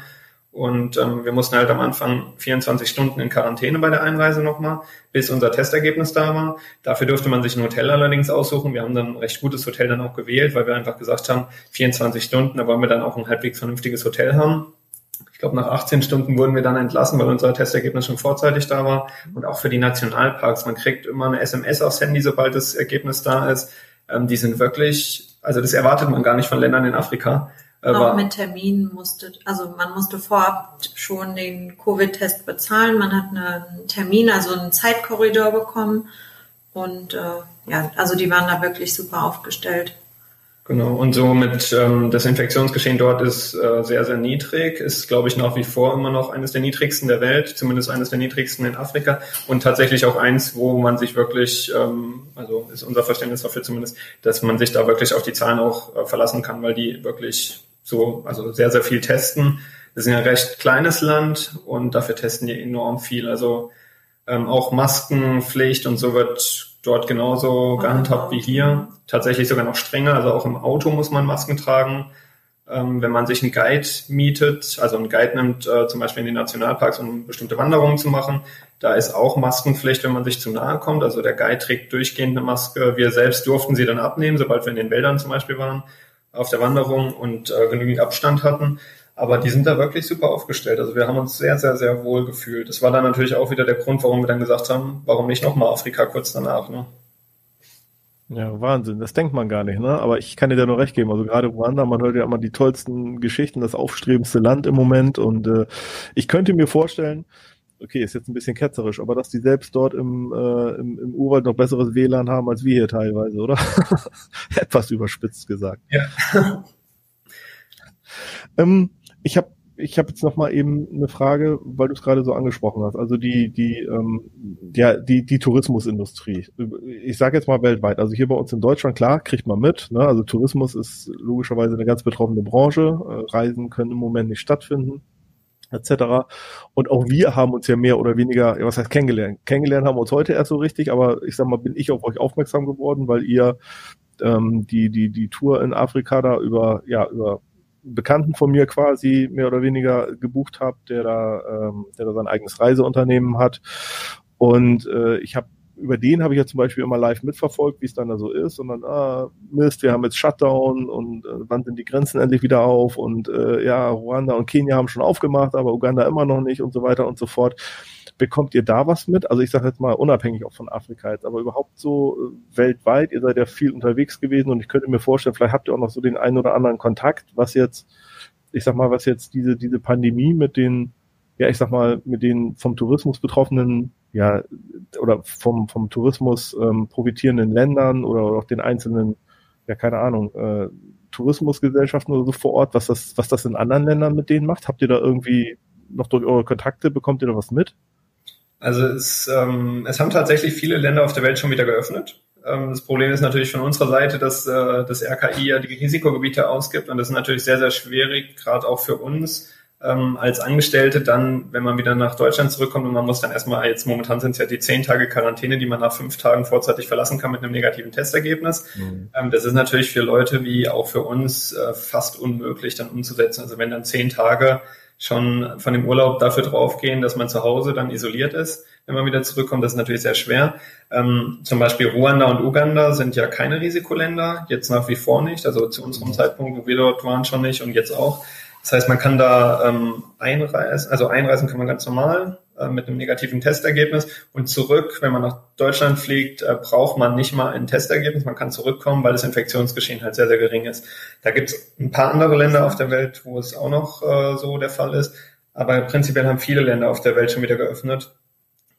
Und ähm, wir mussten halt am Anfang 24 Stunden in Quarantäne bei der Einreise nochmal, bis unser Testergebnis da war. Dafür durfte man sich ein Hotel allerdings aussuchen. Wir haben dann ein recht gutes Hotel dann auch gewählt, weil wir einfach gesagt haben, 24 Stunden, da wollen wir dann auch ein halbwegs vernünftiges Hotel haben. Ich glaube, nach 18 Stunden wurden wir dann entlassen, weil unser Testergebnis schon vorzeitig da war. Und auch für die Nationalparks, man kriegt immer eine SMS aufs Handy, sobald das Ergebnis da ist. Ähm, die sind wirklich, also das erwartet man gar nicht von Ländern in Afrika. Auch mit Terminen musste, also man musste vorab schon den Covid-Test bezahlen. Man hat einen Termin, also einen Zeitkorridor bekommen. Und äh, ja, also die waren da wirklich super aufgestellt. Genau, und so mit ähm, das Infektionsgeschehen dort ist äh, sehr, sehr niedrig, ist, glaube ich, nach wie vor immer noch eines der niedrigsten der Welt, zumindest eines der niedrigsten in Afrika und tatsächlich auch eins, wo man sich wirklich, ähm, also ist unser Verständnis dafür zumindest, dass man sich da wirklich auf die Zahlen auch äh, verlassen kann, weil die wirklich so, also sehr, sehr viel testen. Wir sind ja ein recht kleines Land und dafür testen die enorm viel. Also ähm, auch Maskenpflicht und so wird dort genauso gehandhabt wie hier. Tatsächlich sogar noch strenger. Also auch im Auto muss man Masken tragen. Ähm, wenn man sich einen Guide mietet, also einen Guide nimmt, äh, zum Beispiel in den Nationalparks, um bestimmte Wanderungen zu machen, da ist auch Maskenpflicht, wenn man sich zu nahe kommt. Also der Guide trägt durchgehend eine Maske. Wir selbst durften sie dann abnehmen, sobald wir in den Wäldern zum Beispiel waren auf der Wanderung und äh, genügend Abstand hatten. Aber die sind da wirklich super aufgestellt. Also wir haben uns sehr, sehr, sehr wohl gefühlt. Das war dann natürlich auch wieder der Grund, warum wir dann gesagt haben, warum nicht nochmal Afrika kurz danach. Ne? Ja, Wahnsinn. Das denkt man gar nicht, ne? Aber ich kann dir da nur recht geben. Also gerade Ruanda, man hört ja immer die tollsten Geschichten, das aufstrebendste Land im Moment. Und äh, ich könnte mir vorstellen, okay, ist jetzt ein bisschen ketzerisch, aber dass die selbst dort im, äh, im, im Urwald noch besseres WLAN haben als wir hier teilweise, oder? Etwas überspitzt gesagt. Ja. ähm, ich habe ich habe jetzt noch mal eben eine Frage, weil du es gerade so angesprochen hast. Also die die ähm, ja die die Tourismusindustrie. Ich sage jetzt mal weltweit. Also hier bei uns in Deutschland klar kriegt man mit. Ne? Also Tourismus ist logischerweise eine ganz betroffene Branche. Äh, Reisen können im Moment nicht stattfinden etc. Und auch wir haben uns ja mehr oder weniger, was heißt kennengelernt? Kennengelernt haben wir uns heute erst so richtig, aber ich sag mal, bin ich auf euch aufmerksam geworden, weil ihr ähm, die, die, die Tour in Afrika da über, ja, über Bekannten von mir quasi mehr oder weniger gebucht habt, der da, ähm, der da sein eigenes Reiseunternehmen hat. Und äh, ich habe über den habe ich ja zum Beispiel immer live mitverfolgt, wie es dann da so ist. Und dann, ah, Mist, wir haben jetzt Shutdown und äh, wann sind die Grenzen endlich wieder auf? Und äh, ja, Ruanda und Kenia haben schon aufgemacht, aber Uganda immer noch nicht und so weiter und so fort. Bekommt ihr da was mit? Also ich sage jetzt mal unabhängig auch von Afrika jetzt, aber überhaupt so äh, weltweit, ihr seid ja viel unterwegs gewesen und ich könnte mir vorstellen, vielleicht habt ihr auch noch so den einen oder anderen Kontakt, was jetzt, ich sag mal, was jetzt diese, diese Pandemie mit den, ja, ich sag mal, mit den vom Tourismus betroffenen ja, oder vom, vom Tourismus ähm, profitierenden Ländern oder auch den einzelnen, ja, keine Ahnung, äh, Tourismusgesellschaften oder so vor Ort, was das, was das in anderen Ländern mit denen macht? Habt ihr da irgendwie noch durch eure Kontakte, bekommt ihr da was mit? Also es, ähm, es haben tatsächlich viele Länder auf der Welt schon wieder geöffnet. Ähm, das Problem ist natürlich von unserer Seite, dass äh, das RKI ja die Risikogebiete ausgibt und das ist natürlich sehr, sehr schwierig, gerade auch für uns, ähm, als Angestellte dann, wenn man wieder nach Deutschland zurückkommt und man muss dann erstmal, jetzt momentan sind es ja die zehn Tage Quarantäne, die man nach fünf Tagen vorzeitig verlassen kann mit einem negativen Testergebnis. Mhm. Ähm, das ist natürlich für Leute wie auch für uns äh, fast unmöglich dann umzusetzen. Also wenn dann zehn Tage schon von dem Urlaub dafür draufgehen, dass man zu Hause dann isoliert ist, wenn man wieder zurückkommt, das ist natürlich sehr schwer. Ähm, zum Beispiel Ruanda und Uganda sind ja keine Risikoländer, jetzt nach wie vor nicht, also zu unserem mhm. Zeitpunkt, wo wir dort waren, schon nicht und jetzt auch. Das heißt, man kann da ähm, einreisen, also einreisen kann man ganz normal äh, mit einem negativen Testergebnis und zurück, wenn man nach Deutschland fliegt, äh, braucht man nicht mal ein Testergebnis, man kann zurückkommen, weil das Infektionsgeschehen halt sehr, sehr gering ist. Da gibt es ein paar andere Länder auf der Welt, wo es auch noch äh, so der Fall ist, aber prinzipiell haben viele Länder auf der Welt schon wieder geöffnet.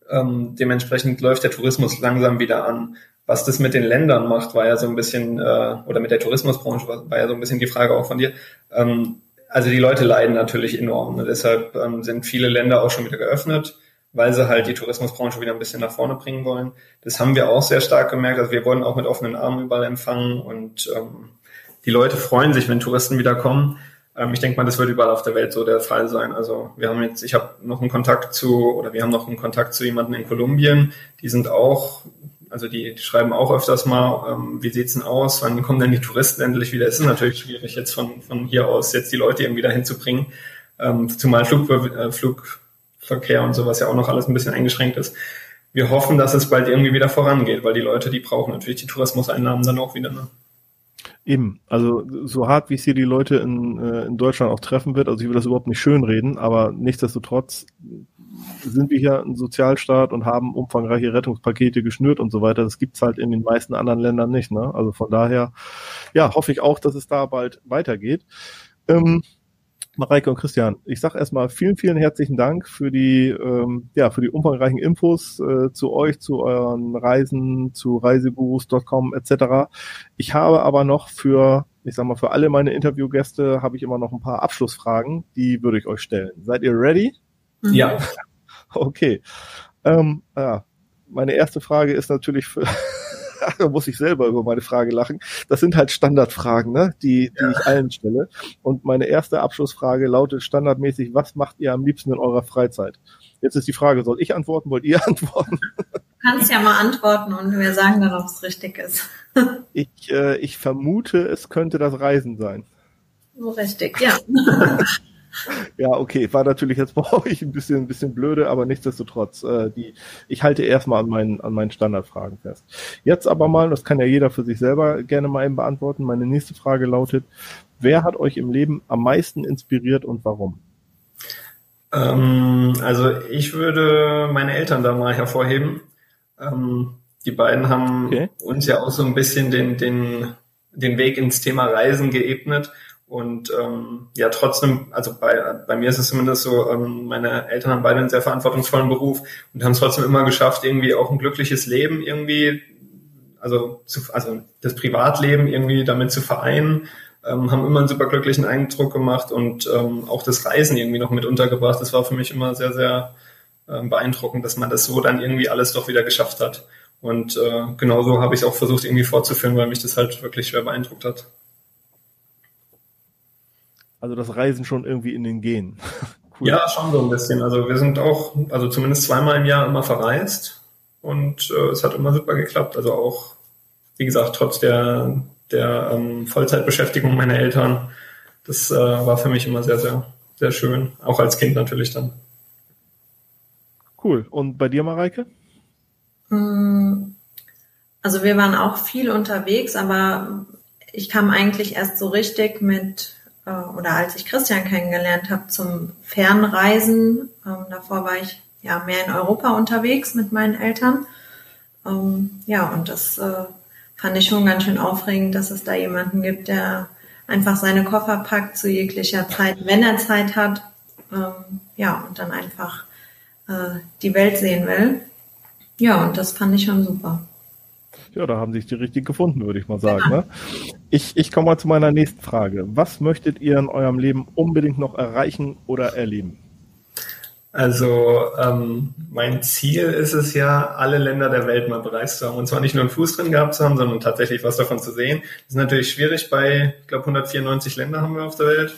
Ähm, dementsprechend läuft der Tourismus langsam wieder an. Was das mit den Ländern macht, war ja so ein bisschen, äh, oder mit der Tourismusbranche war ja so ein bisschen die Frage auch von dir. Ähm, also die Leute leiden natürlich enorm. Ne? Deshalb ähm, sind viele Länder auch schon wieder geöffnet, weil sie halt die Tourismusbranche wieder ein bisschen nach vorne bringen wollen. Das haben wir auch sehr stark gemerkt. Also wir wurden auch mit offenen Armen überall empfangen und ähm, die Leute freuen sich, wenn Touristen wieder kommen. Ähm, ich denke mal, das wird überall auf der Welt so der Fall sein. Also wir haben jetzt, ich habe noch einen Kontakt zu, oder wir haben noch einen Kontakt zu jemandem in Kolumbien. Die sind auch also die, die schreiben auch öfters mal, ähm, wie sieht's denn aus, wann kommen denn die Touristen endlich wieder? Es ist natürlich schwierig, jetzt von, von hier aus jetzt die Leute irgendwie dahin zu bringen, ähm, zumal Flug, äh, Flugverkehr und sowas ja auch noch alles ein bisschen eingeschränkt ist. Wir hoffen, dass es bald irgendwie wieder vorangeht, weil die Leute, die brauchen natürlich die Tourismuseinnahmen dann auch wieder. Ne? Eben, also so hart, wie es hier die Leute in, äh, in Deutschland auch treffen wird, also ich will das überhaupt nicht schönreden, aber nichtsdestotrotz sind wir hier ein Sozialstaat und haben umfangreiche Rettungspakete geschnürt und so weiter. Das gibt's halt in den meisten anderen Ländern nicht. Ne? Also von daher, ja, hoffe ich auch, dass es da bald weitergeht. Ähm, Mareike und Christian, ich sage erstmal vielen, vielen herzlichen Dank für die, ähm, ja, für die umfangreichen Infos äh, zu euch, zu euren Reisen, zu reisegurus.com etc. Ich habe aber noch für, ich sag mal, für alle meine Interviewgäste habe ich immer noch ein paar Abschlussfragen, die würde ich euch stellen. Seid ihr ready? Ja. Okay. Ähm, ja. Meine erste Frage ist natürlich für, da muss ich selber über meine Frage lachen. Das sind halt Standardfragen, ne? die, die ja. ich allen stelle. Und meine erste Abschlussfrage lautet standardmäßig, was macht ihr am liebsten in eurer Freizeit? Jetzt ist die Frage, soll ich antworten, wollt ihr antworten? Du kannst ja mal antworten und wir sagen dann, ob es richtig ist. ich, äh, ich vermute, es könnte das Reisen sein. So richtig, ja. Ja, okay, war natürlich jetzt bei euch ein bisschen, ein bisschen blöde, aber nichtsdestotrotz, äh, die, ich halte erstmal an meinen, an meinen Standardfragen fest. Jetzt aber mal, das kann ja jeder für sich selber gerne mal eben beantworten. Meine nächste Frage lautet, wer hat euch im Leben am meisten inspiriert und warum? Ähm, also ich würde meine Eltern da mal hervorheben. Ähm, die beiden haben okay. uns ja auch so ein bisschen den, den, den Weg ins Thema Reisen geebnet und ähm, ja, trotzdem, also bei, bei mir ist es zumindest so, ähm, meine Eltern haben beide einen sehr verantwortungsvollen Beruf und haben es trotzdem immer geschafft, irgendwie auch ein glückliches Leben irgendwie, also, zu, also das Privatleben irgendwie damit zu vereinen, ähm, haben immer einen super glücklichen Eindruck gemacht und ähm, auch das Reisen irgendwie noch mit untergebracht. Das war für mich immer sehr, sehr äh, beeindruckend, dass man das so dann irgendwie alles doch wieder geschafft hat. Und äh, genauso habe ich es auch versucht irgendwie fortzuführen, weil mich das halt wirklich schwer beeindruckt hat. Also das Reisen schon irgendwie in den Genen. cool. Ja, schon so ein bisschen. Also wir sind auch, also zumindest zweimal im Jahr immer verreist und äh, es hat immer super geklappt. Also auch, wie gesagt, trotz der, der ähm, Vollzeitbeschäftigung meiner Eltern, das äh, war für mich immer sehr, sehr, sehr schön. Auch als Kind natürlich dann. Cool. Und bei dir, Mareike? Mm, Also wir waren auch viel unterwegs, aber ich kam eigentlich erst so richtig mit, äh, oder als ich Christian kennengelernt habe, zum Fernreisen. Ähm, davor war ich ja mehr in Europa unterwegs mit meinen Eltern. Ähm, ja, und das äh, fand ich schon ganz schön aufregend, dass es da jemanden gibt, der einfach seine Koffer packt zu jeglicher Zeit, wenn er Zeit hat. Ähm, ja, und dann einfach äh, die Welt sehen will. Ja, und das fand ich schon super. Ja, da haben sich die richtig gefunden, würde ich mal sagen. Ja. Ne? Ich, ich komme mal zu meiner nächsten Frage. Was möchtet ihr in eurem Leben unbedingt noch erreichen oder erleben? Also ähm, mein Ziel ist es ja, alle Länder der Welt mal bereist zu haben. Und zwar nicht nur einen Fuß drin gehabt zu haben, sondern tatsächlich was davon zu sehen. Das ist natürlich schwierig bei, ich glaube, 194 Länder haben wir auf der Welt.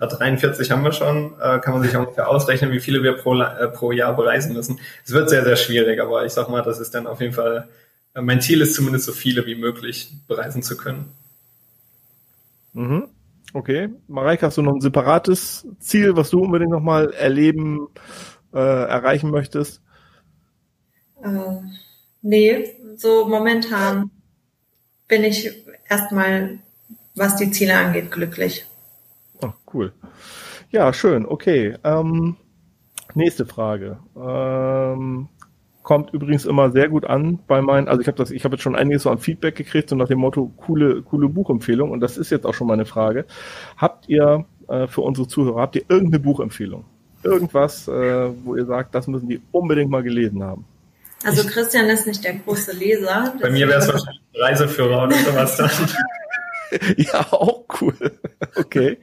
Ja, 43 haben wir schon. Äh, kann man sich ungefähr ausrechnen, wie viele wir pro, äh, pro Jahr bereisen müssen. Es wird sehr, sehr schwierig, aber ich sag mal, das ist dann auf jeden Fall mein Ziel ist zumindest so viele wie möglich bereisen zu können. Mhm. Okay. Mareike, hast du noch ein separates Ziel, was du unbedingt nochmal erleben, äh, erreichen möchtest? Äh, nee, so momentan bin ich erstmal, was die Ziele angeht, glücklich. Oh, cool. Ja, schön. Okay. Ähm, nächste Frage. Ähm, kommt übrigens immer sehr gut an bei meinen, also ich habe das, ich habe jetzt schon einiges so an Feedback gekriegt, so nach dem Motto coole, coole Buchempfehlung und das ist jetzt auch schon meine Frage. Habt ihr äh, für unsere Zuhörer, habt ihr irgendeine Buchempfehlung? Irgendwas, äh, wo ihr sagt, das müssen die unbedingt mal gelesen haben? Also Christian ist nicht der große Leser. Bei mir wäre es wahrscheinlich Reiseführer oder sowas dann. ja, auch cool. Okay.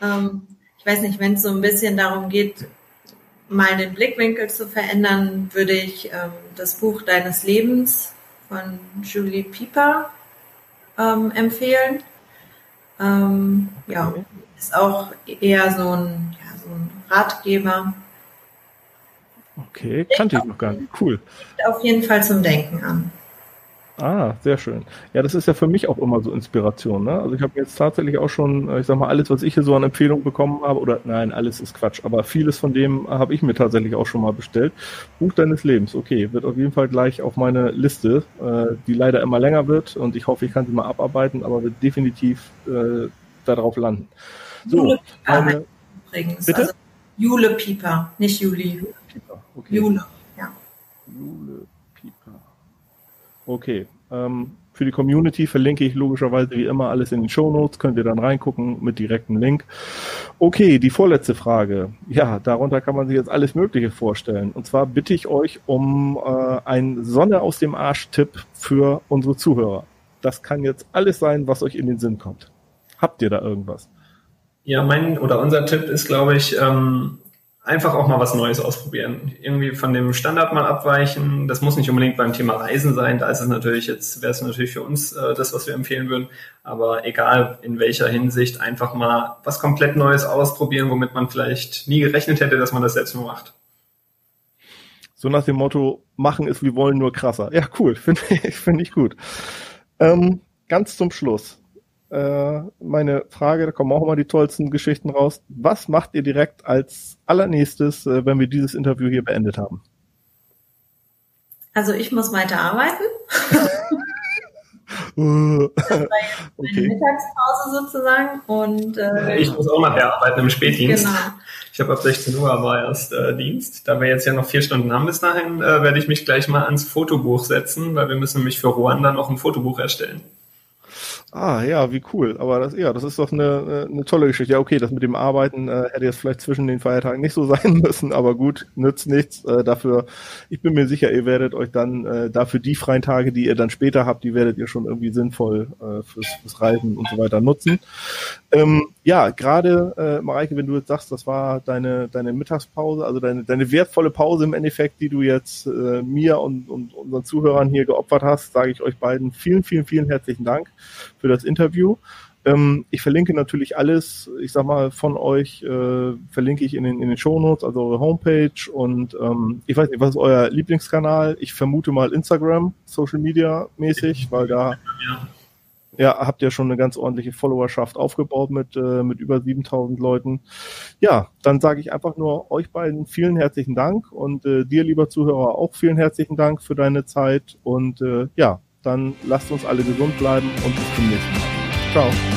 Ähm, ich weiß nicht, wenn es so ein bisschen darum geht, mal den Blickwinkel zu verändern, würde ich ähm, das Buch Deines Lebens von Julie Pieper ähm, empfehlen. Ähm, ja, ist auch eher so ein, ja, so ein Ratgeber. Okay, kannte ich noch gar nicht. Cool. Auf jeden Fall zum Denken an. Ah, sehr schön. Ja, das ist ja für mich auch immer so Inspiration. Ne? Also ich habe jetzt tatsächlich auch schon, äh, ich sag mal, alles, was ich hier so an Empfehlungen bekommen habe, oder nein, alles ist Quatsch, aber vieles von dem habe ich mir tatsächlich auch schon mal bestellt. Buch deines Lebens, okay, wird auf jeden Fall gleich auf meine Liste, äh, die leider immer länger wird und ich hoffe, ich kann sie mal abarbeiten, aber wird definitiv äh, darauf landen. So, Jule Pieper eine, übrigens. Bitte? Also Jule Pieper, nicht Juli. Jule Pieper, okay. Jule, ja. Jule. Okay. Ähm, für die Community verlinke ich logischerweise wie immer alles in den Show Notes. Könnt ihr dann reingucken mit direktem Link. Okay, die vorletzte Frage. Ja, darunter kann man sich jetzt alles Mögliche vorstellen. Und zwar bitte ich euch um äh, einen Sonne aus dem Arsch-Tipp für unsere Zuhörer. Das kann jetzt alles sein, was euch in den Sinn kommt. Habt ihr da irgendwas? Ja, mein oder unser Tipp ist, glaube ich, ähm, einfach auch mal was Neues ausprobieren. Irgendwie von dem Standard mal abweichen. Das muss nicht unbedingt beim Thema Reisen sein. Da ist es natürlich jetzt, wäre es natürlich für uns äh, das, was wir empfehlen würden. Aber egal in welcher Hinsicht, einfach mal was komplett Neues ausprobieren, womit man vielleicht nie gerechnet hätte, dass man das selbst nur macht. So nach dem Motto, machen ist, wir wollen nur krasser. Ja, cool, finde ich, finde ich gut. Ähm, ganz zum Schluss äh, meine Frage, da kommen auch immer die tollsten Geschichten raus. Was macht ihr direkt als allernächstes, äh, wenn wir dieses Interview hier beendet haben? Also ich muss weiter arbeiten. das war jetzt okay. Mittagspause sozusagen und äh, ich muss auch nachher arbeiten im Spätdienst. Genau. Ich habe ab 16 Uhr aber erst äh, Dienst. Da wir jetzt ja noch vier Stunden haben bis dahin, äh, werde ich mich gleich mal ans Fotobuch setzen, weil wir müssen nämlich für Ruanda noch ein Fotobuch erstellen. Ah, ja, wie cool. Aber das, ja, das ist doch eine, eine tolle Geschichte. Ja, okay, das mit dem Arbeiten äh, hätte jetzt vielleicht zwischen den Feiertagen nicht so sein müssen, aber gut, nützt nichts. Äh, dafür, ich bin mir sicher, ihr werdet euch dann äh, dafür die freien Tage, die ihr dann später habt, die werdet ihr schon irgendwie sinnvoll äh, fürs, fürs Reisen und so weiter nutzen. Ähm, ja, gerade, äh, Mareike, wenn du jetzt sagst, das war deine, deine Mittagspause, also deine, deine wertvolle Pause im Endeffekt, die du jetzt äh, mir und, und unseren Zuhörern hier geopfert hast, sage ich euch beiden vielen, vielen, vielen herzlichen Dank für das Interview. Ähm, ich verlinke natürlich alles, ich sag mal, von euch, äh, verlinke ich in den, in den Shownotes, also eure Homepage und ähm, ich weiß nicht, was ist euer Lieblingskanal? Ich vermute mal Instagram, Social Media mäßig, weil da ja. ja habt ihr schon eine ganz ordentliche Followerschaft aufgebaut mit, äh, mit über 7000 Leuten. Ja, dann sage ich einfach nur euch beiden vielen herzlichen Dank und äh, dir, lieber Zuhörer, auch vielen herzlichen Dank für deine Zeit und äh, ja, dann lasst uns alle gesund bleiben und bis zum nächsten Mal. Ciao.